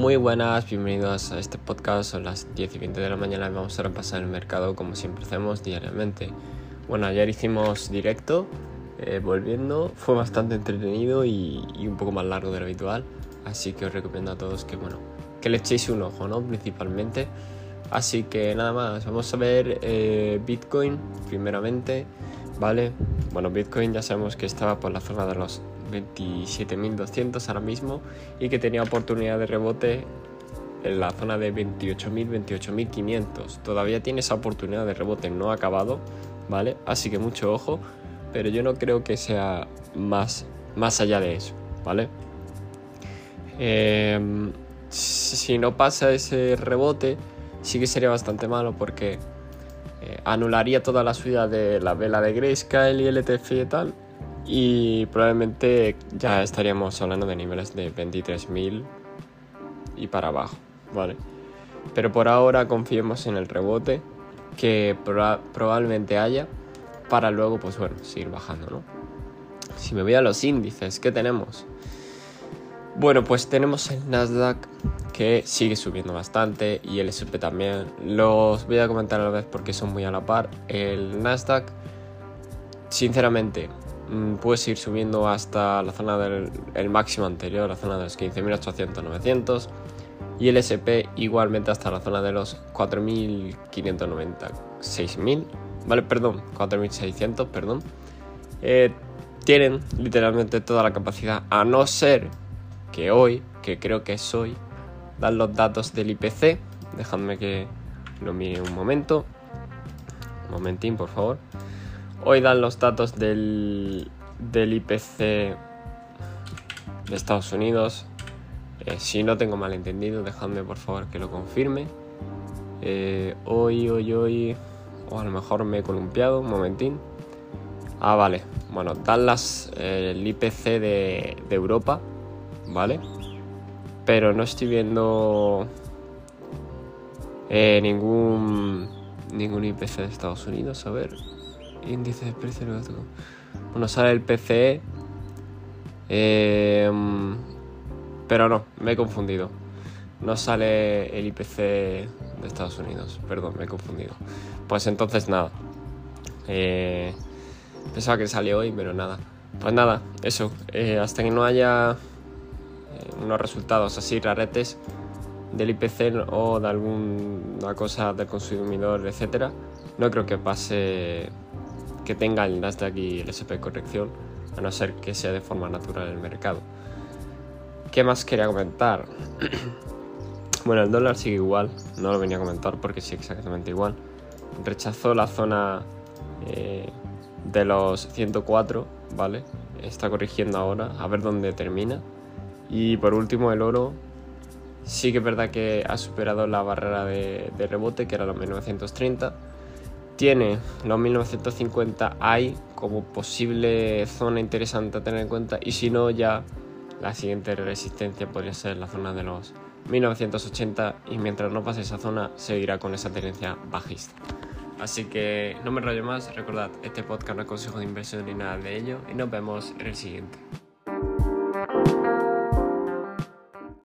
Muy buenas, bienvenidos a este podcast. Son las 10 y 20 de la mañana y vamos a repasar el mercado como siempre hacemos diariamente. Bueno, ayer hicimos directo, eh, volviendo, fue bastante entretenido y, un poco más largo de lo habitual. Así que os recomiendo a todos que, bueno, que le echéis un ojo, ¿no? Principalmente. Así que nada más, vamos a ver eh, Bitcoin primeramente, ¿vale? Bueno, Bitcoin ya sabemos que estaba por la zona de los 27.200 ahora mismo y que tenía oportunidad de rebote en la zona de 28.000, 28.500. Todavía tiene esa oportunidad de rebote, no ha acabado, ¿vale? Así que mucho ojo, pero yo no creo que sea más, más allá de eso, ¿vale? Em, si no pasa ese rebote, sí que sería bastante malo porque eh, anularía toda la subida de la vela de Grayscale y el ETF y tal y probablemente ya estaríamos hablando de niveles de 23.000 y para abajo, ¿vale? Pero por ahora confiemos en el rebote que probablemente haya para luego, pues bueno, seguir bajando, ¿no? Si me voy a los índices, ¿qué tenemos? Bueno, pues tenemos el Nasdaq que sigue subiendo bastante y el SP también. Los voy a comentar a la vez porque son muy a la par. El Nasdaq, sinceramente, puedes ir subiendo hasta la zona del máximo anterior, la zona de los 15.800-900 y el SP igualmente hasta la zona de los 4.590, 6.000, vale, perdón, 4.600, perdón. Eh, tienen literalmente toda la capacidad, a no ser que hoy, que creo que es hoy, dan los datos del IPC. Dejadme que lo mire un momento. Un momentín, por favor. Hoy dan los datos del, del IPC de Estados Unidos. Eh, si no tengo mal entendido, dejadme por favor que lo confirme. Eh, hoy, hoy, hoy. O a lo mejor me he columpiado, un momentín. Ah, vale. Bueno, dan las, eh, el IPC de, de Europa, ¿vale? Pero no estoy viendo ningún, ningún IPC de Estados Unidos. A ver índice de precio Bueno, sale el PCE. Em, pero no, me he confundido. No sale el IPC de Estados Unidos. Perdón, me he confundido. Pues entonces nada. Eh, pensaba que salió hoy, pero nada. Pues nada, eso. Eh, hasta que no haya eh, unos resultados así raretes del IPC o de alguna cosa del consumidor, etcétera, no creo que pase que tenga el Nasdaq y el SP corrección, a no ser que sea de forma natural el mercado. ¿Qué más quería comentar? bueno, el dólar sigue igual, no lo venía a comentar porque sigue exactamente igual. Rechazó la zona eh, de los 104, ¿vale? Está corrigiendo ahora, a ver dónde termina. Y por último, el oro sí que es verdad que ha superado la barrera de, de rebote, que era los 1930 tiene los 1950 hay como posible zona interesante a tener en cuenta y si no ya la siguiente resistencia podría ser la zona de los 1980 y mientras no pase esa zona seguirá con esa tendencia bajista. Así que no me rollo más, recordad, este podcast no es consejo de inversión ni nada de ello y nos vemos en el siguiente.